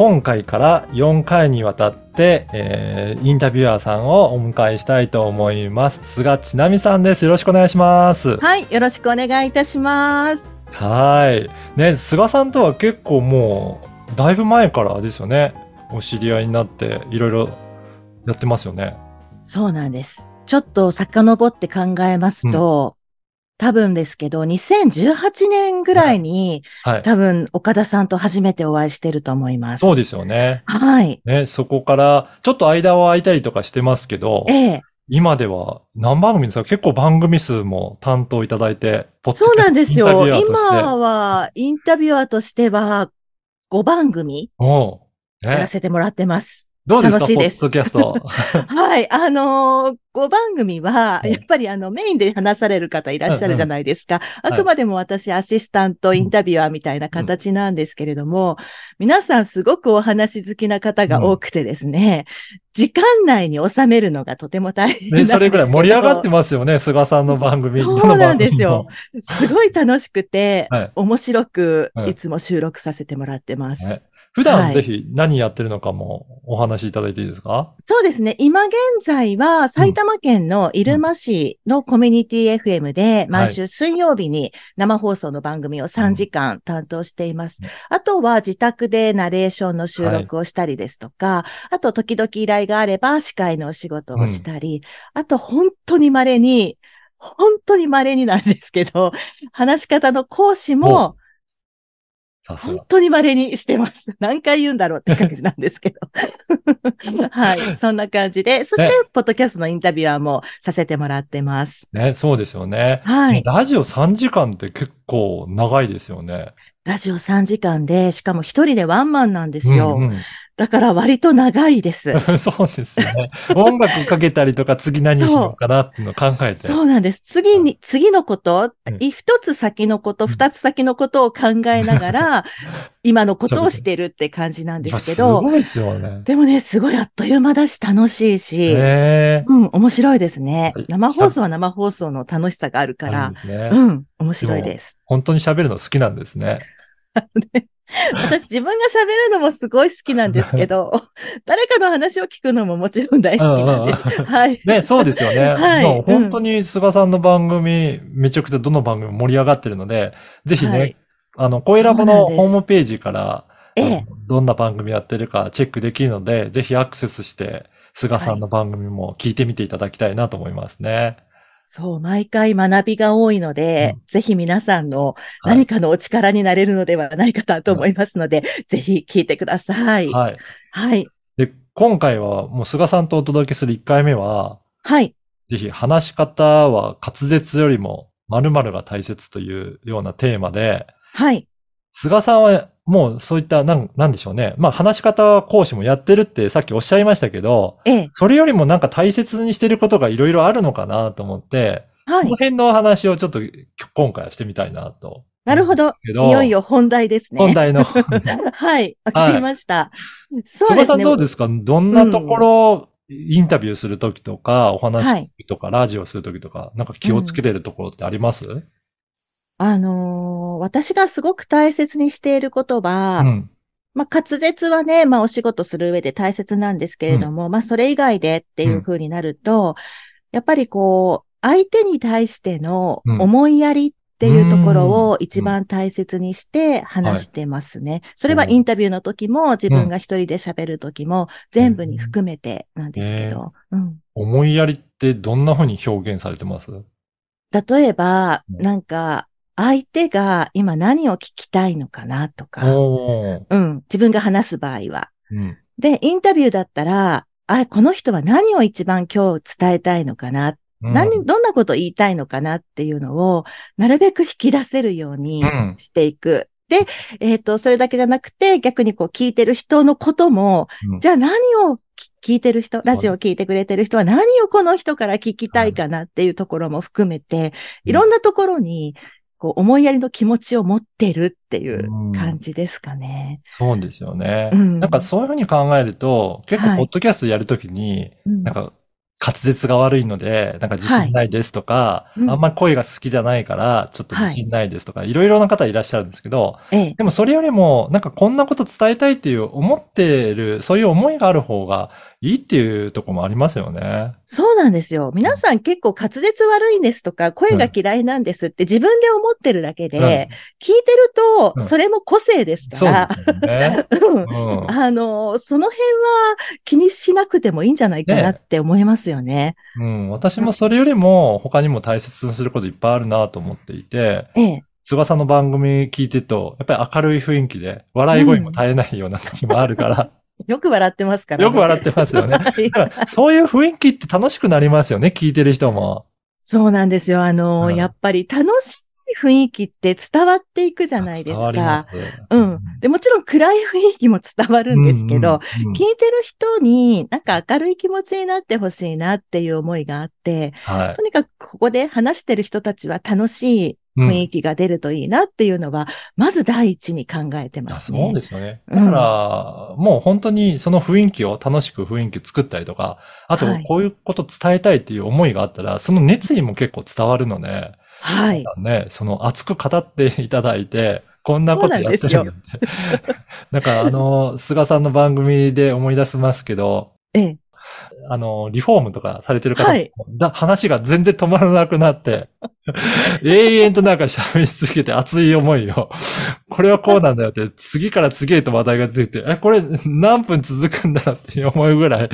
今回から4回にわたって、えーインタビュアーさんをお迎えしたいと思います。菅千奈美さんです。よろしくお願いします。はい、よろしくお願いいたします。はい。ね、菅さんとは結構もう、だいぶ前からですよね。お知り合いになって、いろいろやってますよね。そうなんです。ちょっと遡って考えますと、多分ですけど、2018年ぐらいに、はい。多分岡田さんと初めてお会いしてると思います。そうですよね。はい。ね、そこから、ちょっと間は空いたりとかしてますけど、ええ、今では何番組ですか？結構番組数も担当いただいて、ポッそうなんですよ。今は、インタビュアーとしては、5番組やらね、せてもらってます。どうですか楽しいですポッドキャスト。はい。あのー、5番組は、うんやっぱりあの、メインで話される方いらっしゃるじゃないですか。うんあくまでも私、アシスタント、インタビュアーみたいな形なんですけれども、皆さんすごくお話好きな方が多くてですね、時間内に収めるのがとても大変ね。それぐらい盛り上がってますよね、菅さんの番組。そうなんですよ番すごい楽しくて、はい面白くはいいつも収録させてもらってます。組も。ね普段はい。ぜひ何やってるのかもお話しいただいていいですか？そうですね。今現在は埼玉県の入間市のコミュニティ FM で毎週水曜日に生放送の番組を3時間担当しています。うん。あとは自宅でナレーションの収録をしたりですとか、あと時々依頼があれば司会のお仕事をしたり、あと本当に稀に、本当に稀になんですけど、話し方の講師も。本当に稀にしてます。何回言うんだろうって感じなんですけど。はい。そんな感じで、そしてね、ポッドキャストのインタビュアーもさせてもらってます。ね、そうですよね。はい。ラジオ3時間って結構長いですよね。ラジオ3時間で、しかも一人でワンマンなんですよ。うんうんだから割と長いです。そうですね。音楽かけたりとか次何しようかなっていうのを考えて。そうなんです。次に、次のことうん、つ先のこと、二つ先のことを考えながら、今のことをしてるって感じなんですけど、すごいですよね。でもね、すごいあっという間だし楽しいし、へうん、面白いですねはい。生放送は生放送の楽しさがあるかあらね。うん、面白いです。本当に喋るの好きなんですね。私自分が喋るのもすごい好きなんですけど、誰かの話を聞くのももちろん大好きなんです。はい。ね、そうですよね。はいもう本当に菅さんの番組、めちゃくちゃどの番組も盛り上がってるので、ぜひね、はいあの、声ラボのホームページから、ええどんな番組やってるかチェックできるので、ぜひアクセスして、菅さんの番組も聞いてみていただきたいなと思いますね。そう、毎回学びが多いので、うんぜひ皆さんのはい何かのお力になれるのではないかなと思いますので、ぜひ聞いてください。はい。はい。はい。で、今回はもう菅さんとお届けする1回目は、はい。ぜひ話し方は滑舌よりも〇〇が大切というようなテーマで、はい。菅さんはもうそういった、なん、なんでしょうね。まあ話し方講師もやってるってさっきおっしゃいましたけど、ええ。それよりもなんか大切にしてることがいろいろあるのかなと思って、はい。その辺のお話をちょっと今回はしてみたいなと。なるほど。いよいよ本題ですね。本題の。はい。わかりました。そう菅さんですね。どうですか？どんなところ、インタビューするときとか、お話とか、ラジオするときとか、なんか気をつけてるところってあります、あのー私がすごく大切にしていることは、うん。まあ、滑舌はね、まあ、お仕事する上で大切なんですけれども、まあ、それ以外でっていう風になると、やっぱりこう、相手に対してのうん。思いやりっていうところうん。を一番大切にして話してますね。それはインタビューの時も、自分が一人で喋る時も、全部に含めてなんですけど、うん。思いやりってどんな風に表現されてます？例えば、うん。なんか、相手が今何を聞きたいのかなとか。うん、自分が話す場合は。うん。で、インタビューだったら、あ、この人は何を一番今日伝えたいのかな、うん。何、どんなこと言いたいのかなっていうのを、なるべく引き出せるようにうん。していく。で、えっ、と、それだけじゃなくて、逆にこう聞いてる人のことも、うん。じゃあ何を聞いてる人、ラジオを聞いてくれてる人は何をこの人から聞きたいかなっていうところも含めて、いろんなところに、こう、思いやりの気持ちを持ってるっていう感じですかね。そうですよね。うん。なんかそういうふうに考えると、結構、はい。ポッドキャストやるときに、うん。なんか、滑舌が悪いので、なんか自信ないですとか、い。うん。あんまり声が好きじゃないから、ちょっと自信ないですとか、いろいろな方いらっしゃるんですけど、ええ、でもそれよりも、なんかこんなこと伝えたいっていう思ってる、そういう思いがある方がいいっていうところもありますよね。そうなんですよ。皆さん結構滑舌悪いんですとか、声が嫌いなんですって自分で思ってるだけで、うん。聞いてるとう、ん。それも個性ですから、あの、その辺は気にしなくてもいいんじゃないかなって思いますよね。うん、私もそれよりも他にも大切にすることいっぱいあるなと思っていて、ええ。翼の番組聞いてると、やっぱり明るい雰囲気で、笑い声も絶えないような時もあるから、よく笑ってますから、よく笑ってますよね。そういう雰囲気って楽しくなりますよね、聞いてる人も。そうなんですよ。あの、うんやっぱり楽しい雰囲気って伝わっていくじゃないですか。す。うん。で、もちろん暗い雰囲気も伝わるんですけど、うんうんうん聞いてる人になんか明るい気持ちになってほしいなっていう思いがあって、はいと。にかくここで話してる人たちは楽しい雰囲気が出るといいなっていうのは、まず第一に考えてますね。そうですよね。うんだから、もう本当にその雰囲気を楽しく雰囲気作ったりとか、あとはいこういうこと伝えたいっていう思いがあったら、その熱意も結構伝わるので、はい。ね、その熱く語っていただいて、こんなことやってるんだって。なんかあの、菅さんの番組で思い出しますけど、ええ。あの、リフォームとかされてる方も、はい。だ話が全然止まらなくなって、永遠となんか喋り続けて熱い思いを、これはこうなんだよって、次から次へと話題が出てきて、え、これ何分続くんだろうって思うぐらい、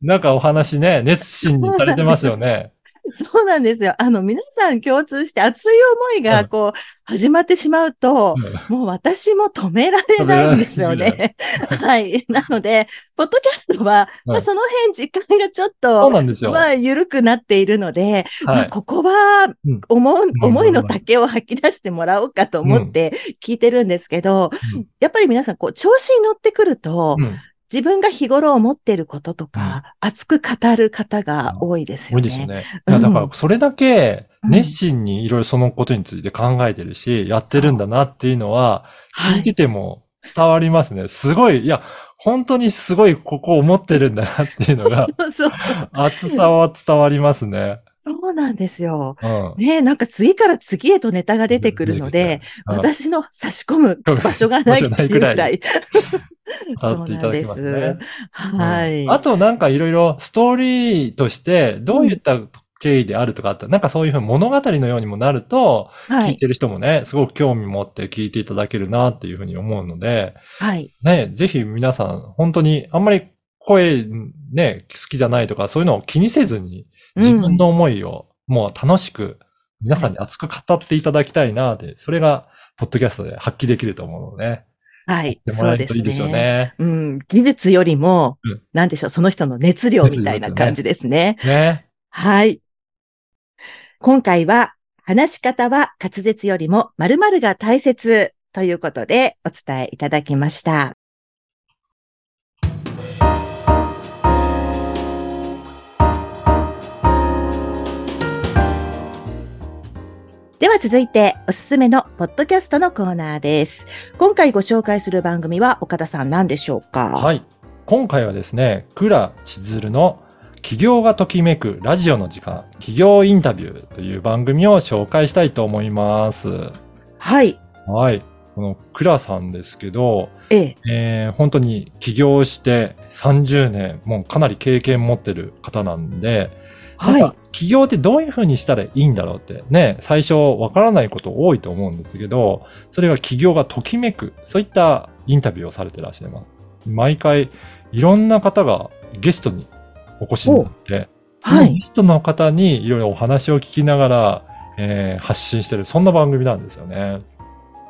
なんかお話ね、熱心にされてますよね。そうなんですよ。あの、皆さん共通して熱い思いうんがこう、始まってしまうと、うんもう私も止められないんですよね。はい。なので、ポッドキャストは、まあ、うんその辺時間がちょっそうと、なんですよ。まあ、緩くなっているので、まあ、はい。ここはうん、思う、ん思いの丈を吐き出してもらおうかと思って聞いてるんですけど、うんやっぱり皆さん、こう、調子に乗ってくると、うん自分が日頃思っていることとか、熱く語る方が多いですよね。多いですよね。だからそれだけうん熱心にいろいろそのことについて考えてるし、やってるんだなっていうのは、はい聞いてても伝わりますね。すごい、いや、本当にすごいここ思ってるんだなっていうのが、そうそう。熱さは伝わりますね。そうなんですよ。うん。ねえ、なんか次から次へとネタが出てくるので、うん私の差し込む場所がないっていうぐらい。伝わっていただきますね。はい。うんあとなんかいろいろストーリーとしてどういった経緯であるとかあった？ら、なんかそういうふうに物語のようにもなると、はい。聞いてる人もね、すごく興味持って聞いていただけるなっていうふうに思うので、はい。ね、ぜひ皆さん、本当にあんまり声ね、好きじゃないとか、そういうのを気にせずに、自分の思いをもう楽しく皆さんに熱く語っていただきたいなって、それが、ポッドキャストで発揮できると思うので、ね、はい。もそうですらえるといいですよね。ね。うん。技術よりもうん、なんでしょう、その人の熱量みたいな感じですね。ね。はい。今回は、話し方は滑舌よりも〇〇が大切ということでお伝えいただきました。では続いておすすめのポッドキャストのコーナーです。今回ご紹介する番組は岡田さん何でしょうか？はい。今回はですね、倉千鶴の企業がときめくラジオの時間、企業インタビューという番組を紹介したいと思います。はい。はい。この倉さんですけど、ええ。えー本当に起業して30年、もうかなり経験持ってる方なんで、はい。起業ってどういうふうにしたらいいんだろうってね、最初わからないこと多いと思うんですけど、それが起業がときめく、そういったインタビューをされてらっしゃいます。毎回いろんな方がゲストにお越しになって、そはいのゲストの方にいろいろお話を聞きながら、えー発信してる、そんな番組なんですよね。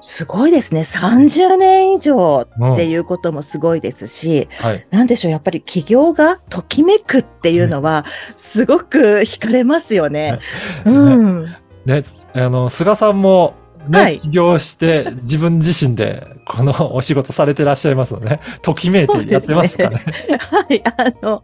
すごいですね。30年以上うんっていうこともすごいですし、はい。なんでしょう、やっぱり起業がときめくっていうのは、すごく惹かれますよね。うん。ね、あの、菅さんもね、はい起業して自分自身でこのお仕事されてらっしゃいますので、ね、ときめいてやってますかね。はい、あの、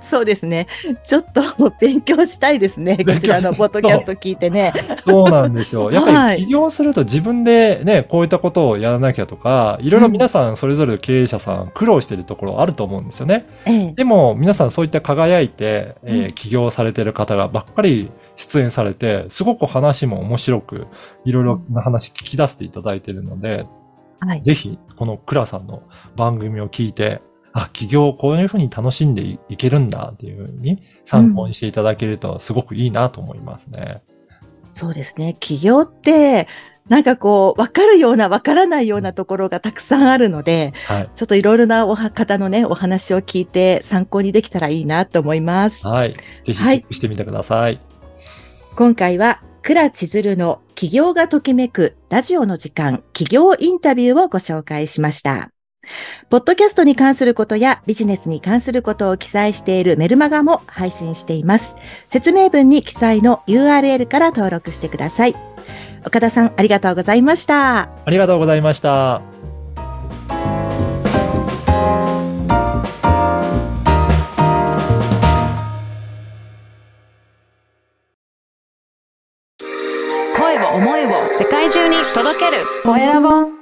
そうですね。ちょっと勉強したいですね。こちらのポッドキャスト聞いてね。そうなんですよ。やっぱはいり起業すると自分でね、こういったことをやらなきゃとか、いろいろ皆さんそれぞれ経営者さん苦労してるところあると思うんですよね。ええ。でも皆さんそういった輝いて、えーうん起業されてる方がばっかり出演されて、すごく話も面白く、いろいろな話聞き出していただいているので、はい。ぜひこのクラさんの番組を聞いて、あ、起業をこういうふうに楽しんでいいけるんだっていうふうに参考にしていただけるとすごくいいなと思いますね。そうですね。起業って、なんかこう、わかるような、わからないようなところがたくさんあるので、はい。ちょっといろいろなおは方のね、お話を聞いて参考にできたらいいなと思います。はい。ぜひチはいェックしてみてください。今回は、倉千鶴の起業がときめくラジオの時間、起業インタビューをご紹介しました。ポッドキャストに関することやビジネスに関することを記載しているメルマガも配信しています。説明文に記載の URL から登録してください。岡田さん、ありがとうございました。ありがとうございました。届ける。コエラボ